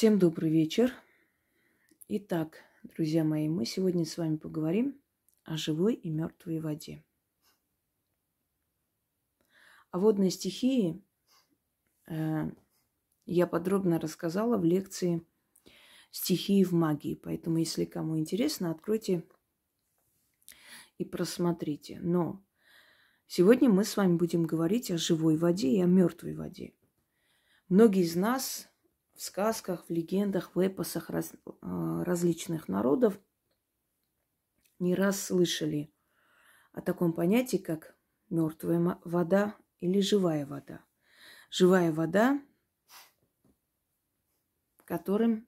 Всем добрый вечер. Итак, друзья мои, мы сегодня с вами поговорим о живой и мертвой воде. О водной стихии э, я подробно рассказала в лекции «Стихии в магии». Поэтому, если кому интересно, откройте и просмотрите. Но сегодня мы с вами будем говорить о живой воде и о мертвой воде. Многие из нас в сказках, в легендах, в эпосах раз, э, различных народов не раз слышали о таком понятии, как мертвая вода или живая вода. Живая вода, которым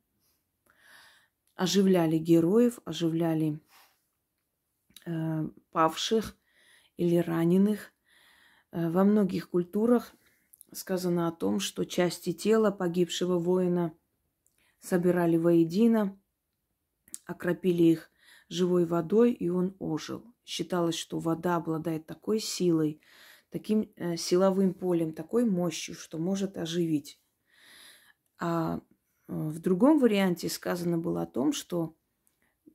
оживляли героев, оживляли э, павших или раненых. Э, во многих культурах сказано о том, что части тела погибшего воина собирали воедино, окропили их живой водой, и он ожил. Считалось, что вода обладает такой силой, таким э, силовым полем, такой мощью, что может оживить. А э, в другом варианте сказано было о том, что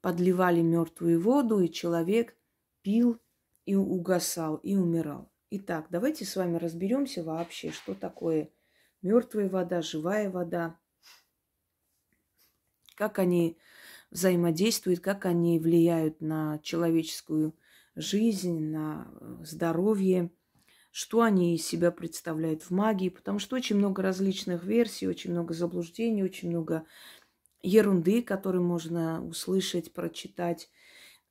подливали мертвую воду, и человек пил и угасал, и умирал. Итак, давайте с вами разберемся вообще, что такое мертвая вода, живая вода, как они взаимодействуют, как они влияют на человеческую жизнь, на э, здоровье, что они из себя представляют в магии, потому что очень много различных версий, очень много заблуждений, очень много ерунды, которые можно услышать, прочитать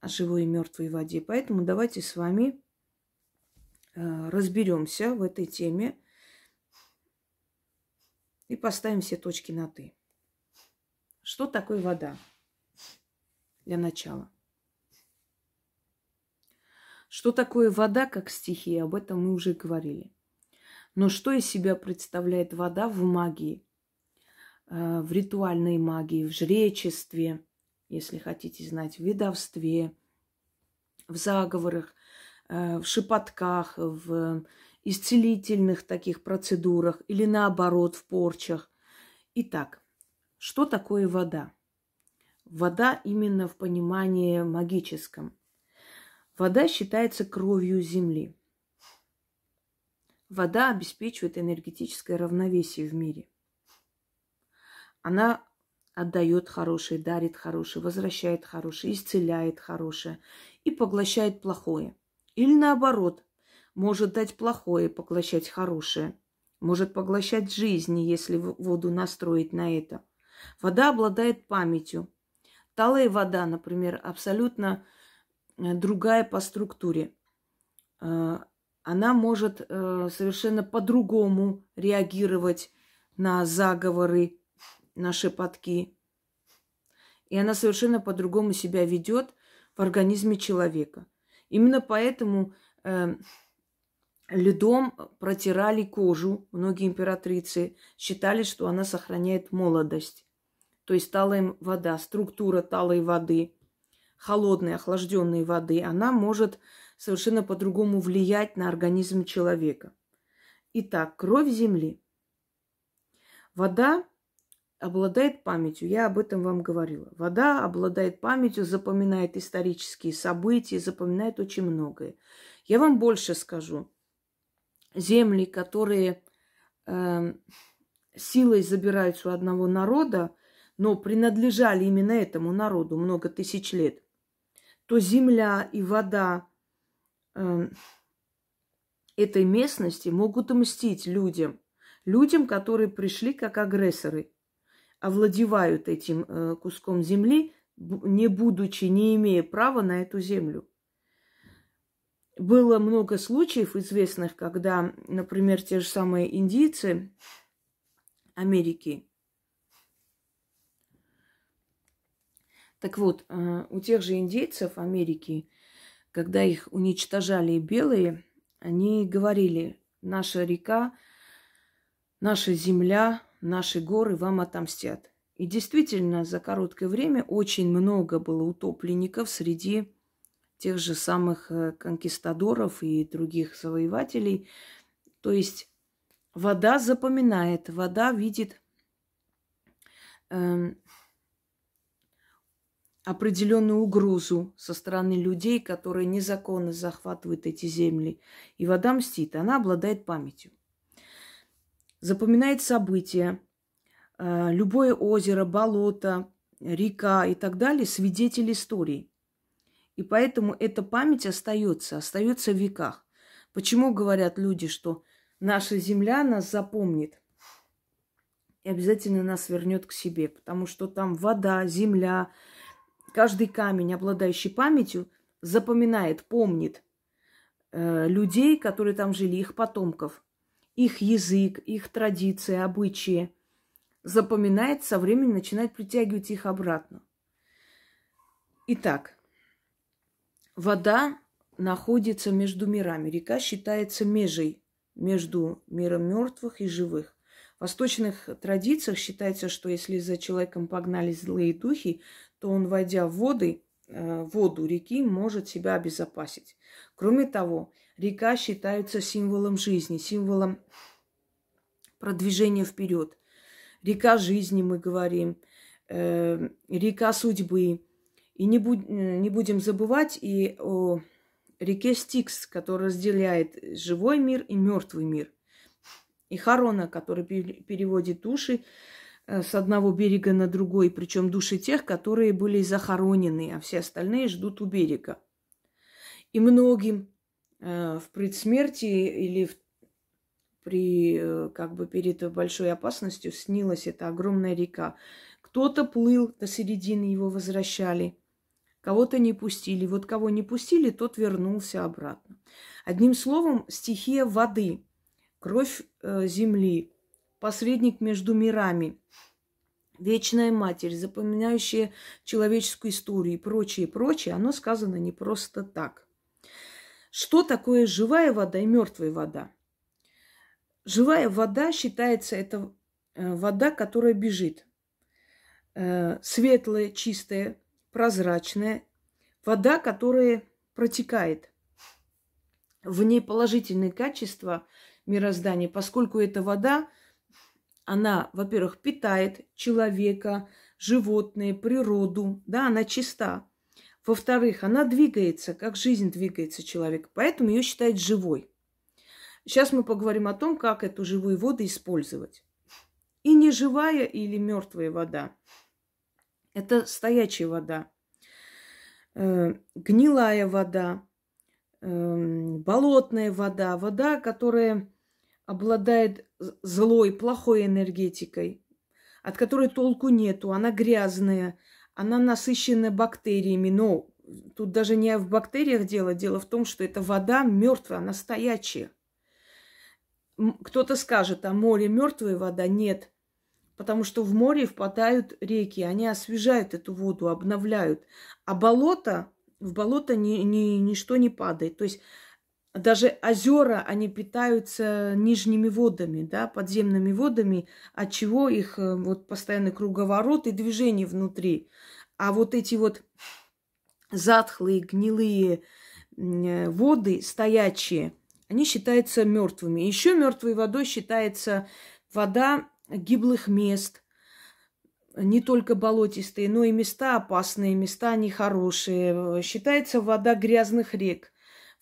о живой и мертвой воде. Поэтому давайте с вами разберемся в этой теме и поставим все точки на «ты». Что такое вода? Для начала. Что такое вода как стихия? Об этом мы уже говорили. Но что из себя представляет вода в магии, э, в ритуальной магии, в жречестве, если хотите знать, в ведовстве, в заговорах – Э, в шепотках, в исцелительных таких процедурах или наоборот в порчах. Итак, что такое вода? Вода именно в понимании магическом. Вода считается кровью Земли. Вода обеспечивает энергетическое равновесие в мире. Она отдает хорошее, дарит хорошее, возвращает хорошее, исцеляет хорошее и поглощает плохое – или наоборот, может дать плохое, поглощать хорошее. Может поглощать жизни, если воду настроить на это. Вода обладает памятью. Талая вода, например, абсолютно э, другая по структуре. Э, она может э, совершенно по-другому реагировать на заговоры, на шепотки. И она совершенно по-другому себя ведет в организме человека. Именно поэтому э, льдом протирали кожу. Многие императрицы считали, что она сохраняет молодость. То есть талая вода, структура талой воды, холодной, охлажденной воды, она может совершенно по-другому влиять на организм человека. Итак, кровь Земли. Вода обладает памятью. Я об этом вам говорила. Вода обладает памятью, запоминает исторические события, запоминает очень многое. Я вам больше скажу. Земли, которые э, силой забираются у одного народа, но принадлежали именно этому народу много тысяч лет, то земля и вода э, этой местности могут мстить людям, людям, которые пришли как агрессоры – овладевают этим э, куском земли, не будучи, не имея права на эту землю. Было много случаев известных, когда, например, те же самые индийцы Америки. Так вот, э, у тех же индейцев Америки, когда их уничтожали белые, они говорили, наша река, наша земля, наши горы вам отомстят. И действительно, за короткое время очень много было утопленников среди тех же самых э, конкистадоров и других завоевателей. То есть вода запоминает, вода видит э, определенную угрозу со стороны людей, которые незаконно захватывают эти земли. И вода мстит, она обладает памятью. Запоминает события, э, любое озеро, болото, река и так далее, свидетель истории. И поэтому эта память остается, остается в веках. Почему говорят люди, что наша земля нас запомнит и обязательно нас вернет к себе? Потому что там вода, земля, каждый камень, обладающий памятью, запоминает, помнит э, людей, которые там жили, их потомков, их язык, их традиции, обычаи. Запоминает, со временем начинает притягивать их обратно. Итак, вода находится между мирами. Река считается межей между миром мертвых и живых. В восточных традициях считается, что если за человеком погнали злые духи, то он, войдя в воды, воду реки, может себя обезопасить. Кроме того, река считается символом жизни, символом продвижения вперед. Река жизни, мы говорим, э, река судьбы. И не, будь, не будем забывать и о реке Стикс, которая разделяет живой мир и мертвый мир. И Харона, который переводит души Э, с одного берега на другой, причем души тех, которые были захоронены, а все остальные ждут у берега. И многим э, в предсмертии или в, при, э, как бы перед большой опасностью снилась эта огромная река. Кто-то плыл до середины, его возвращали, кого-то не пустили. Вот кого не пустили, тот вернулся обратно. Одним словом, стихия воды, кровь э, земли, посредник между мирами, вечная матерь, запоминающая человеческую историю и прочее, прочее, оно сказано не просто так. Что такое живая вода и мертвая вода? Живая вода считается это э, вода, которая бежит. Э, светлая, чистая, прозрачная. Вода, которая протекает. В ней положительные качества мироздания, поскольку эта вода она, во-первых, питает человека, животные, природу, да, она чиста. Во-вторых, она двигается, как жизнь двигается человек, поэтому ее считают живой. Сейчас мы поговорим о том, как эту живую воду использовать. И не живая или мертвая вода. Это стоячая вода, э, гнилая вода, э, болотная вода, вода, которая обладает злой, плохой энергетикой, от которой толку нету, она грязная, она насыщена бактериями, но тут даже не в бактериях дело, дело в том, что эта вода мертвая, она стоячая. Кто-то скажет, а море мертвая вода? Нет. Потому что в море впадают реки, они освежают эту воду, обновляют. А болото, в болото ни, ни, ничто не падает. То есть даже озера, они питаются нижними водами, да, подземными водами, от чего их э, вот постоянный круговорот и движение внутри. А вот эти вот затхлые, гнилые э, воды, стоячие, они считаются мертвыми. Еще мертвой водой считается вода гиблых мест, не только болотистые, но и места опасные, места нехорошие. Считается вода грязных рек –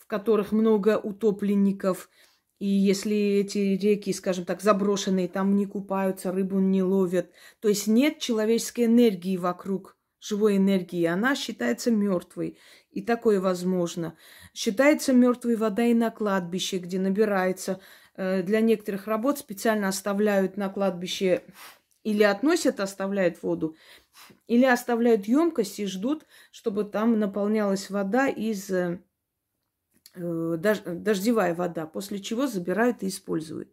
в которых много утопленников. И если эти реки, скажем так, заброшенные, там не купаются, рыбу не ловят, то есть нет человеческой энергии вокруг, живой энергии, она считается мертвой. И такое возможно. Считается мертвой вода и на кладбище, где набирается. Э, для некоторых работ специально оставляют на кладбище или относят, оставляют воду, или оставляют емкость и ждут, чтобы там наполнялась вода из э, дождевая вода, после чего забирают и используют.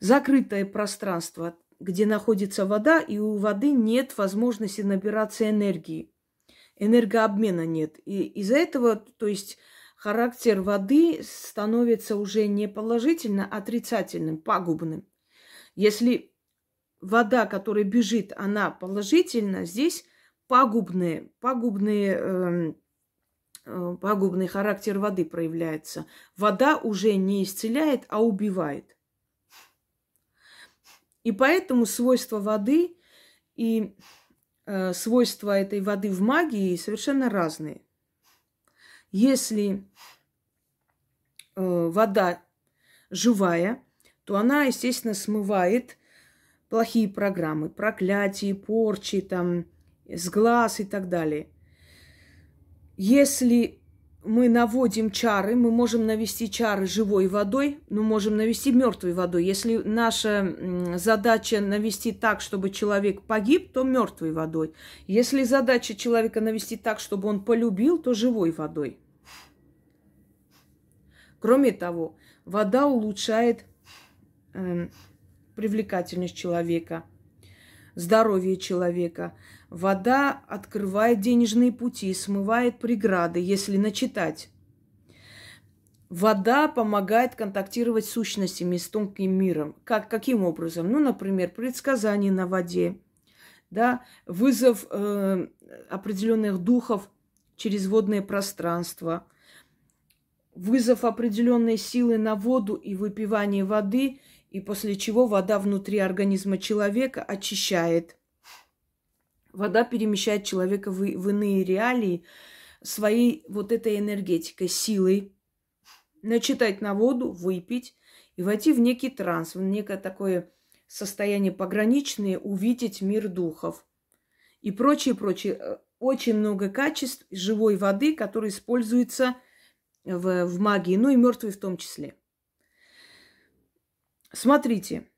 Закрытое пространство, где находится вода, и у воды нет возможности набираться энергии. Энергообмена нет. И из-за этого, то есть характер воды становится уже не положительно, а отрицательным, пагубным. Если вода, которая бежит, она положительна, здесь пагубные, пагубные э, Э, пагубный характер воды проявляется. Вода уже не исцеляет, а убивает. И поэтому свойства воды И э, свойства этой воды в магии совершенно разные. Если э, вода живая, то она, естественно, смывает плохие программы, проклятия, порчи, там, с глаз и так далее. Если мы наводим чары, мы можем навести чары живой водой, но можем навести мертвой водой. Если наша задача навести так, чтобы человек погиб, то мертвой водой. Если задача человека навести так, чтобы он полюбил, то живой водой. Кроме того, вода улучшает э, привлекательность человека, здоровье человека. Вода открывает денежные пути, смывает преграды, если начитать. Вода помогает контактировать с сущностями, с тонким миром. Как, каким образом? Ну, например, предсказание на воде, да, вызов э, определенных духов через водное пространство, вызов определенной силы на воду и выпивание воды, и после чего вода внутри организма человека очищает – Вода перемещает человека в, в иные реалии своей вот этой энергетикой, силой. Начитать на воду, выпить и войти в некий транс, в некое такое состояние пограничное, увидеть мир духов. И прочее, прочее. Э, очень много качеств живой воды, которые используются в, в магии, ну и мертвой в том числе. Смотрите,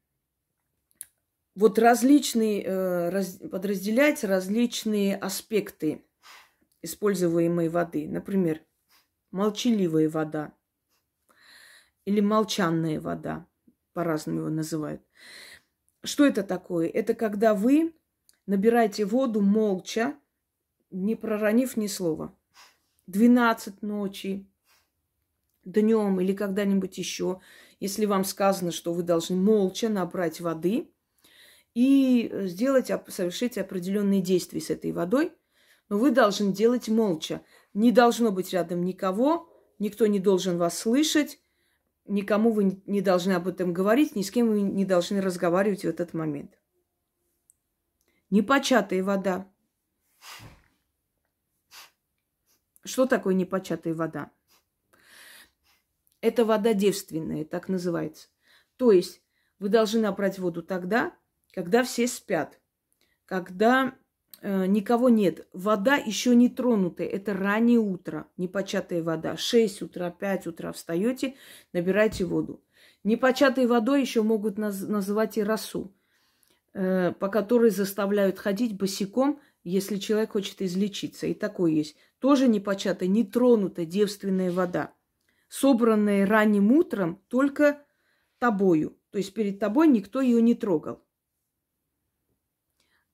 вот различные, э, раз, подразделять различные аспекты используемой воды. Например, молчаливая вода или молчанная вода, по-разному его называют. Что это такое? Это когда вы набираете воду молча, не проронив ни слова. 12 ночи, днем или когда-нибудь еще, если вам сказано, что вы должны молча набрать воды – и э, сделать, совершить определенные действия с этой водой. Но вы должны делать молча. Не должно быть рядом никого, никто не должен вас слышать, никому вы не должны об этом говорить, ни с кем вы не должны разговаривать в этот момент. Непочатая вода. Что такое непочатая вода? Это вода девственная, так называется. То есть вы должны набрать воду тогда, когда все спят, когда э, никого нет, вода еще не тронутая, это раннее утро, непочатая вода, 6 утра, 5 утра встаете, набирайте воду. Непочатой водой еще могут наз- называть и росу, э, по которой заставляют ходить босиком, если человек хочет излечиться. И такое есть. Тоже непочатая, нетронутая девственная вода, собранная ранним утром только тобою. То есть перед тобой никто ее не трогал.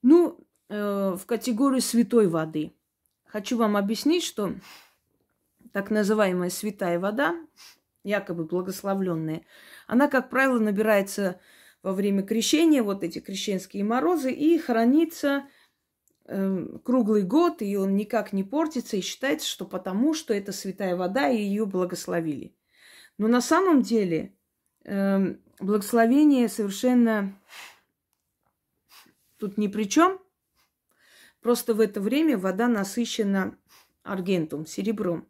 Ну, э, в категорию святой воды. Хочу вам объяснить, что так называемая святая вода, якобы благословленная, она, как правило, набирается во время крещения, вот эти крещенские морозы, и хранится э, круглый год, и он никак не портится, и считается, что потому, что это святая вода, и ее благословили. Но на самом деле э, благословение совершенно тут ни при чем. Просто в это время вода насыщена аргентум, серебром.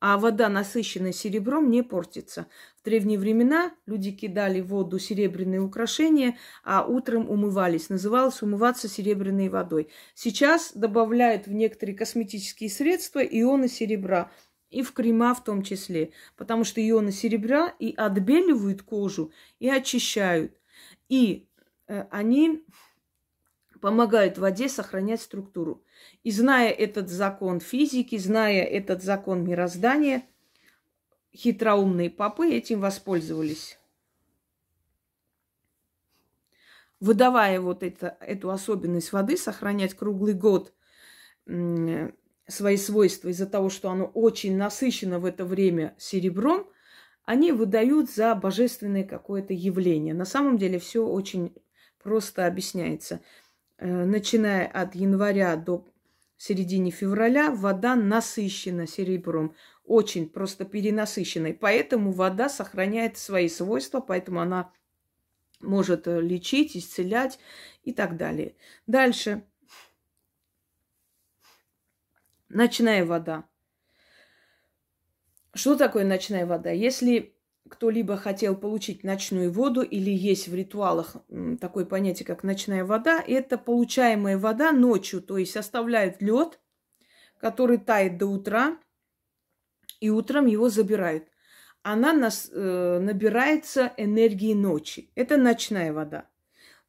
А вода, насыщенная серебром, не портится. В древние времена люди кидали в воду серебряные украшения, а утром умывались. Называлось умываться серебряной водой. Сейчас добавляют в некоторые косметические средства ионы серебра. И в крема в том числе. Потому что ионы серебра и отбеливают кожу, и очищают. И э, они помогают воде сохранять структуру. И зная этот закон физики, зная этот закон мироздания, хитроумные папы этим воспользовались. Выдавая вот это, эту особенность воды, сохранять круглый год свои свойства из-за того, что оно очень насыщено в это время серебром, они выдают за божественное какое-то явление. На самом деле все очень просто объясняется. Э, начиная от января до середины февраля, вода насыщена серебром. Очень просто перенасыщенной. Поэтому вода сохраняет свои свойства, поэтому она может э, лечить, исцелять и так далее. Дальше. Ночная вода. Что такое ночная вода? Если кто-либо хотел получить ночную воду или есть в ритуалах такое понятие, как ночная вода, это получаемая вода ночью, то есть оставляют лед, который тает до утра, и утром его забирают. Она нас, э, набирается энергии ночи. Это ночная вода.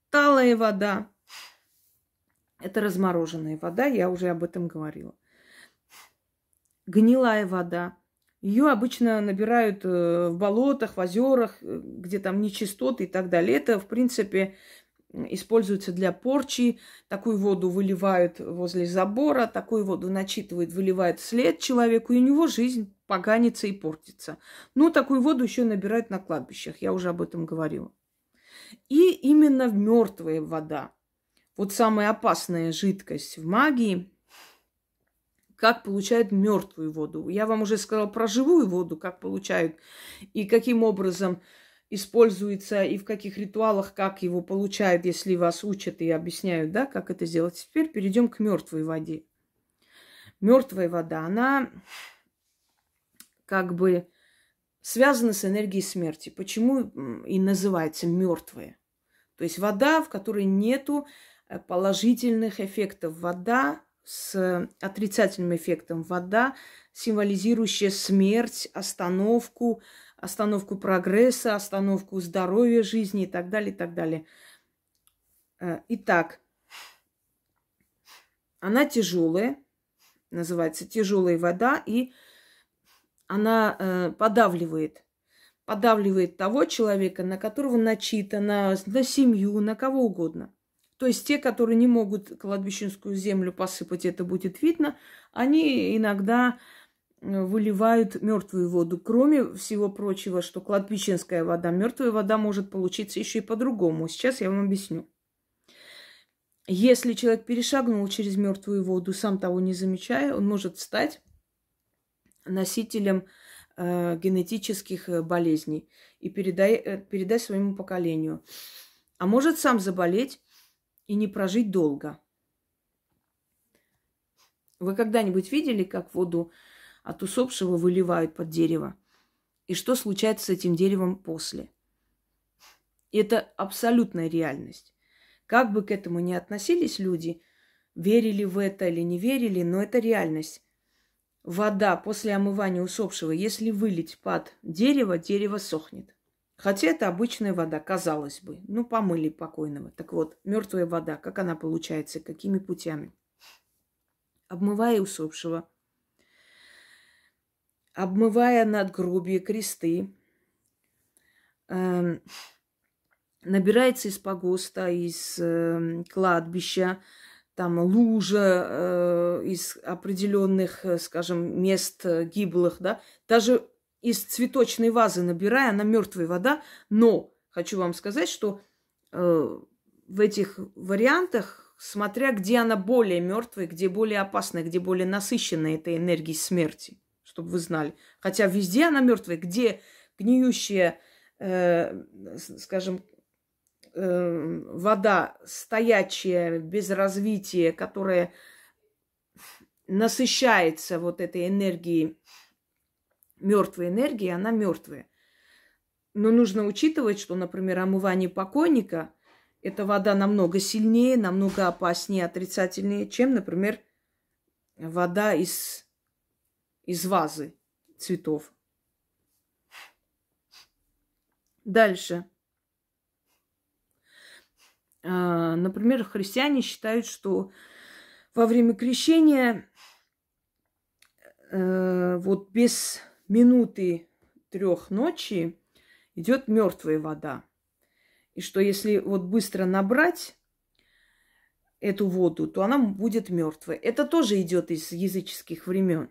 Талая вода – это размороженная вода, я уже об этом говорила. Гнилая вода – ее обычно набирают э, в болотах, в озерах, э, где там нечистоты и так далее. Это, в принципе, используется для порчи. Такую воду выливают возле забора, такую воду начитывают, выливают след человеку, и у него жизнь поганится и портится. Ну, такую воду еще набирают на кладбищах, я уже об этом говорила. И именно мертвая вода. Вот самая опасная жидкость в магии – как получают мертвую воду. Я вам уже сказала про живую воду, как получают и каким образом используется и в каких ритуалах, как его получают, если вас учат и объясняют, да, как это сделать. Теперь перейдем к мертвой воде. Мертвая вода, она как бы связана с энергией смерти. Почему и называется мертвая? То есть вода, в которой нету э, положительных эффектов. Вода, с отрицательным эффектом вода, символизирующая смерть, остановку, остановку прогресса, остановку здоровья жизни и так далее, и так далее. Э, итак, она тяжелая, называется тяжелая вода, и она э, подавливает, подавливает того человека, на которого начитано, на семью, на кого угодно. То есть те, которые не могут кладбищенскую землю посыпать, это будет видно, они иногда э, выливают мертвую воду. Кроме всего прочего, что кладбищенская вода, мертвая вода может получиться еще и по-другому. Сейчас я вам объясню. Если человек перешагнул через мертвую воду, сам того не замечая, он может стать носителем э, генетических э, болезней и передай, э, передать своему поколению. А может сам заболеть и не прожить долго. Вы когда-нибудь видели, как воду от усопшего выливают под дерево? И что случается с этим деревом после? Это абсолютная реальность. Как бы к этому ни относились люди, верили в это или не верили, но это реальность. Вода после омывания усопшего, если вылить под дерево, дерево сохнет. Хотя это обычная вода, казалось бы. Ну, помыли покойного. Так вот, мертвая вода, как она получается, какими путями? Обмывая усопшего, обмывая надгробие, кресты, э, набирается из погоста, из э, кладбища, там лужа э, из определенных, э, скажем, мест э, гиблых, да, даже из цветочной вазы набирая, она мертвая вода. Но хочу вам сказать, что э, в этих вариантах, смотря где она более мертвая, где более опасная, где более насыщенная этой энергией смерти, чтобы вы знали. Хотя везде она мертвая, где гниющая, э, скажем, э, вода стоячая, без развития, которая насыщается вот этой энергией мертвой энергии, она мертвая. Но нужно учитывать, что, например, омывание покойника – эта вода намного сильнее, намного опаснее, отрицательнее, чем, например, вода из, из вазы цветов. Дальше. А, например, христиане считают, что во время крещения э, вот без минуты трех ночи идет мертвая вода. И что если вот быстро набрать эту воду, то она будет мертвой. Это тоже идет из языческих времен.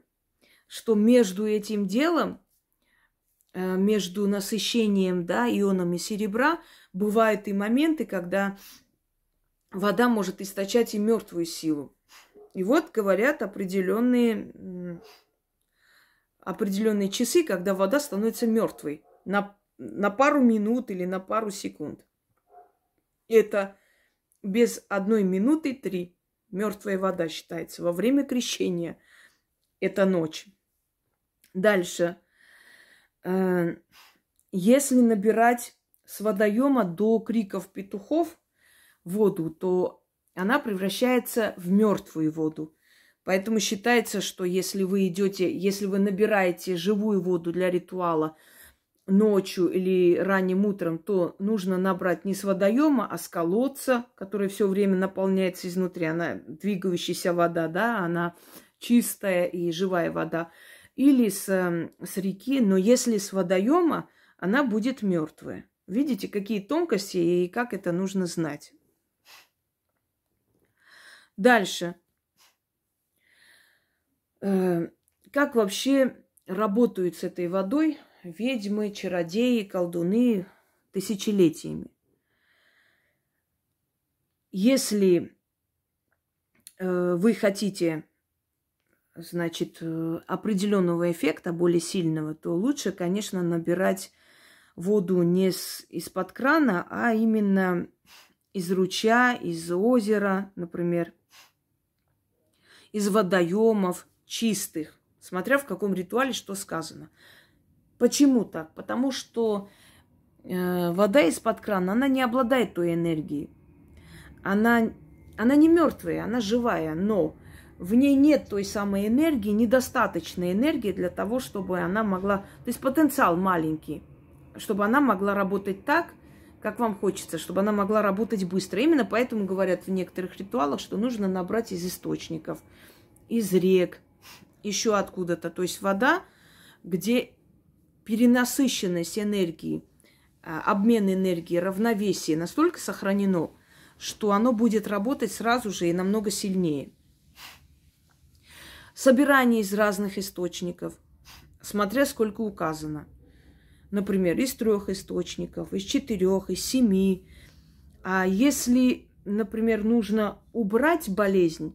Что между этим делом, э, между насыщением да, ионами серебра, бывают и моменты, когда вода может источать и мертвую силу. И вот говорят определенные определенные часы, когда вода становится мертвой на, на пару минут или на пару секунд. Это без одной минуты три. Мертвая вода считается. Во время крещения это ночь. Дальше. Э, если набирать с водоема до криков петухов воду, то она превращается в мертвую воду. Поэтому считается, что если вы идете, если вы набираете живую воду для ритуала ночью или ранним утром, то нужно набрать не с водоема, а с колодца, который все время наполняется изнутри. Она двигающаяся вода, да, она чистая и живая вода. Или с, эм, с реки, но если с водоема, она будет мертвая. Видите, какие тонкости и как это нужно знать. Дальше. Э, как вообще работают с этой водой ведьмы, чародеи, колдуны тысячелетиями? Если э, вы хотите, значит, э, определенного эффекта, более сильного, то лучше, конечно, набирать воду не из-под крана, а именно из ручья, из озера, например, из водоемов чистых, смотря в каком ритуале что сказано. Почему так? Потому что э, вода из-под крана, она не обладает той энергией. Она, она не мертвая, она живая, но в ней нет той самой энергии, недостаточной энергии для того, чтобы она могла... То есть потенциал маленький чтобы она могла работать так, как вам хочется, чтобы она могла работать быстро. Именно поэтому говорят в некоторых ритуалах, что нужно набрать из источников, из рек, еще откуда-то. То есть вода, где перенасыщенность энергии, а, обмен энергии, равновесие настолько сохранено, что оно будет работать сразу же и намного сильнее. Собирание из разных источников, смотря сколько указано – например, из трех источников, из четырех, из семи. А если, например, нужно убрать болезнь,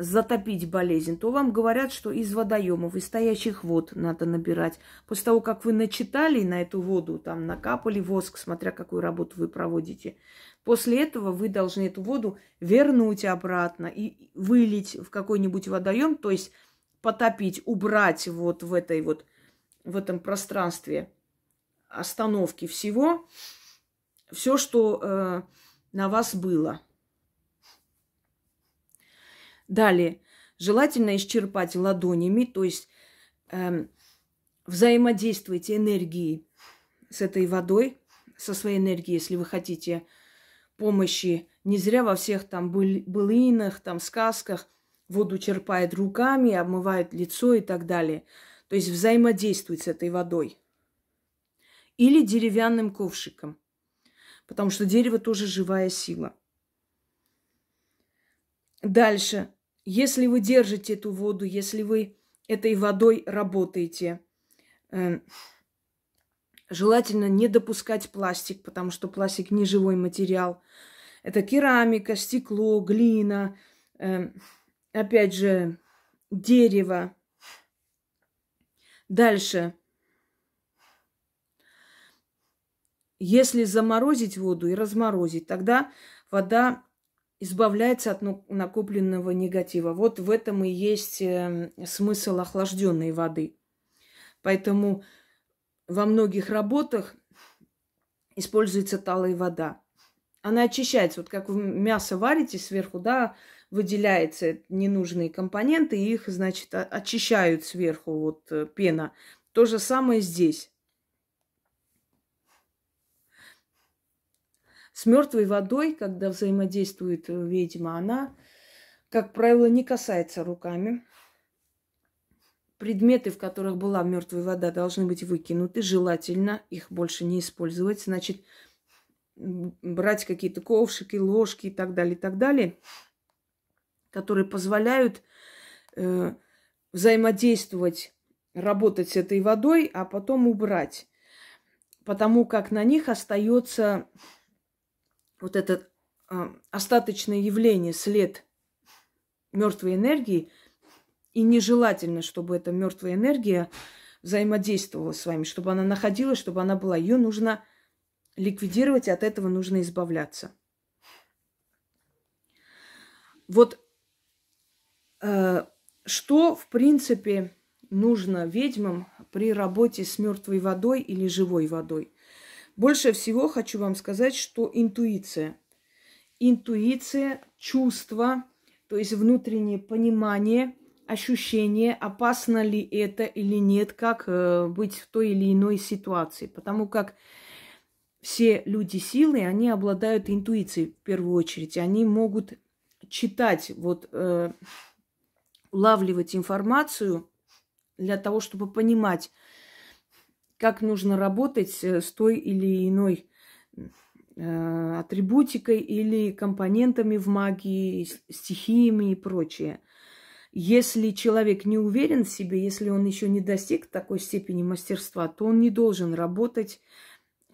затопить болезнь, то вам говорят, что из водоемов, из стоящих вод надо набирать. После того, как вы начитали на эту воду, там накапали воск, смотря какую работу вы проводите, после этого вы должны эту воду вернуть обратно и вылить в какой-нибудь водоем, то есть потопить, убрать вот в этой вот в этом пространстве остановки всего, все, что э, на вас было. Далее, желательно исчерпать ладонями, то есть э, взаимодействуйте энергией с этой водой, со своей энергией, если вы хотите помощи. Не зря во всех там былинах, там сказках воду черпает руками, обмывает лицо и так далее – то есть взаимодействовать с этой водой. Или деревянным ковшиком, потому что дерево тоже живая сила. Дальше. Если вы держите эту воду, если вы этой водой работаете, э, желательно не допускать пластик, потому что пластик не живой материал. Это керамика, стекло, глина, э, опять же, дерево, Дальше. Если заморозить воду и разморозить, тогда вода избавляется от накопленного негатива. Вот в этом и есть эм, смысл охлажденной воды. Поэтому во многих работах используется талая вода. Она очищается. Вот как вы мясо варите сверху, да, выделяются ненужные компоненты, и их, значит, очищают сверху вот э, пена. То же самое здесь. С мертвой водой, когда взаимодействует э, ведьма, она, как правило, не касается руками. Предметы, в которых была мертвая вода, должны быть выкинуты. Желательно их больше не использовать. Значит, брать какие-то ковшики, ложки и так далее, и так далее – которые позволяют э, взаимодействовать, работать с этой водой, а потом убрать. Потому как на них остается вот это э, остаточное явление, след мертвой энергии, и нежелательно, чтобы эта мертвая энергия взаимодействовала с вами, чтобы она находилась, чтобы она была. Ее нужно ликвидировать, от этого нужно избавляться. Вот э, что, в принципе, нужно ведьмам при работе с мертвой водой или живой водой? Больше всего хочу вам сказать, что интуиция. Интуиция, чувство, то есть внутреннее понимание, ощущение, опасно ли это или нет, как э, быть в той или иной ситуации. Потому как все люди силы, они обладают интуицией в первую очередь. Они могут читать, вот, э, улавливать информацию для того, чтобы понимать, как нужно работать э, с той или иной э, атрибутикой или компонентами в магии, стихиями и прочее. Если человек не уверен в себе, если он еще не достиг такой степени мастерства, то он не должен работать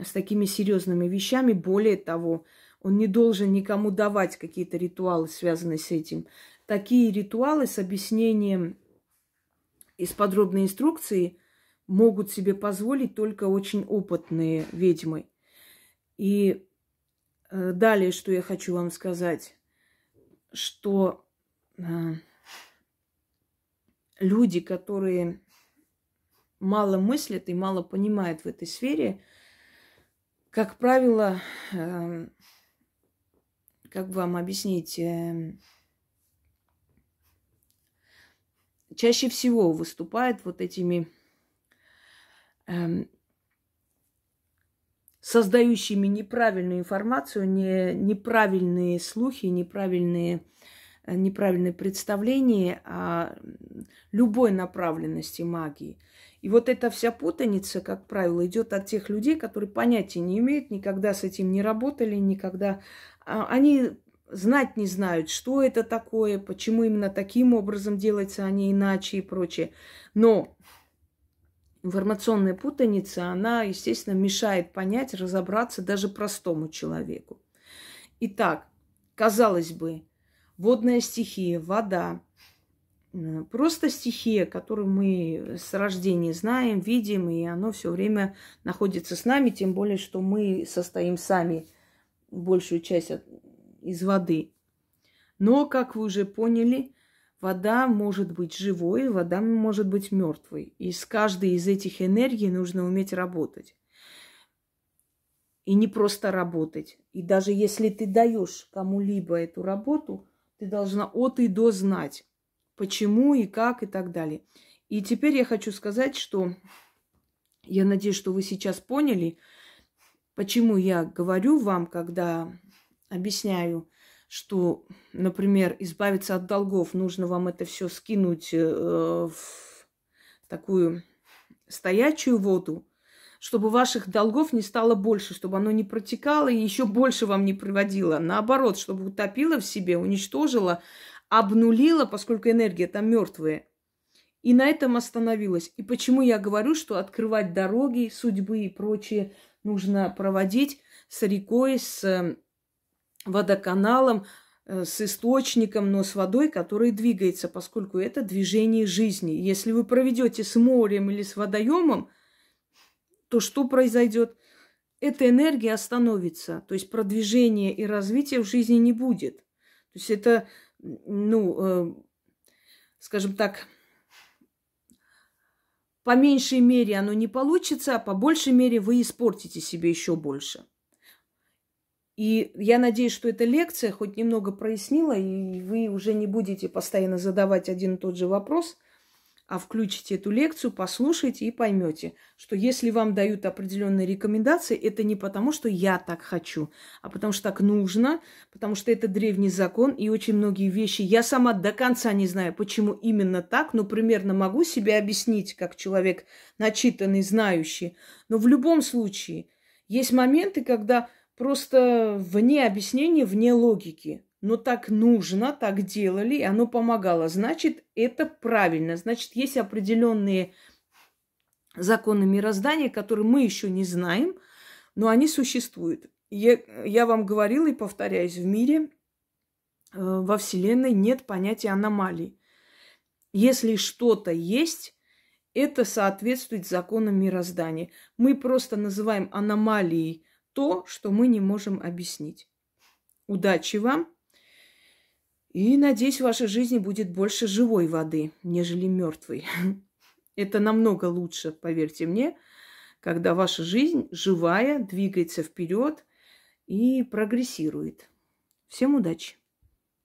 с такими серьезными вещами. Более того, он не должен никому давать какие-то ритуалы, связанные с этим. Такие ритуалы с объяснением из подробной инструкции могут себе позволить только очень опытные ведьмы. И э, далее, что я хочу вам сказать, что э, люди, которые мало мыслят и мало понимают в этой сфере, как правило, э, как вам объяснить, чаще всего выступает вот этими создающими неправильную информацию, не, неправильные слухи, неправильные, э, неправильные представления о любой направленности магии. И вот эта вся путаница, как правило, идет от тех людей, которые понятия не имеют, никогда с этим не работали, никогда а, они знать не знают, что это такое, почему именно таким образом делается, а не иначе и прочее. Но информационная путаница, она, естественно, мешает понять, разобраться даже простому человеку. Итак, казалось бы, водная стихия, вода, просто стихия, которую мы с рождения знаем, видим, и оно все время находится с нами, тем более, что мы состоим сами большую часть от, из воды. Но, как вы уже поняли, вода может быть живой, вода может быть мертвой. И с каждой из этих энергий нужно уметь работать. И не просто работать. И даже если ты даешь кому-либо эту работу, ты должна от и до знать, почему и как и так далее. И теперь я хочу сказать, что я надеюсь, что вы сейчас поняли, Почему я говорю вам, когда объясняю, что, например, избавиться от долгов, нужно вам это все скинуть э, в такую стоячую воду, чтобы ваших долгов не стало больше, чтобы оно не протекало и еще больше вам не приводило. Наоборот, чтобы утопило в себе, уничтожило, обнулило, поскольку энергия там мертвая. И на этом остановилась. И почему я говорю, что открывать дороги, судьбы и прочее нужно проводить с рекой, с э, водоканалом, э, с источником, но с водой, который двигается, поскольку это движение жизни. Если вы проведете с морем или с водоемом, то что произойдет? Эта энергия остановится, то есть продвижения и развития в жизни не будет. То есть это, ну, э, скажем так, по меньшей мере оно не получится, а по большей мере вы испортите себе еще больше. И я надеюсь, что эта лекция хоть немного прояснила, и вы уже не будете постоянно задавать один и тот же вопрос, а включите эту лекцию, послушайте и поймете, что если вам дают определенные рекомендации, это не потому, что я так хочу, а потому что так нужно, потому что это древний закон, и очень многие вещи я сама до конца не знаю, почему именно так, но примерно могу себе объяснить, как человек начитанный, знающий. Но в любом случае есть моменты, когда просто вне объяснения, вне логики но так нужно, так делали, и оно помогало. Значит, это правильно. Значит, есть определенные законы мироздания, которые мы еще не знаем, но они существуют. Я, я вам говорила и повторяюсь, в мире, э, во Вселенной нет понятия аномалий. Если что-то есть, это соответствует законам мироздания. Мы просто называем аномалией то, что мы не можем объяснить. Удачи вам! И надеюсь, в вашей жизни будет больше живой воды, нежели мертвой. Это намного лучше, поверьте мне, когда ваша жизнь живая, двигается вперед и прогрессирует. Всем удачи!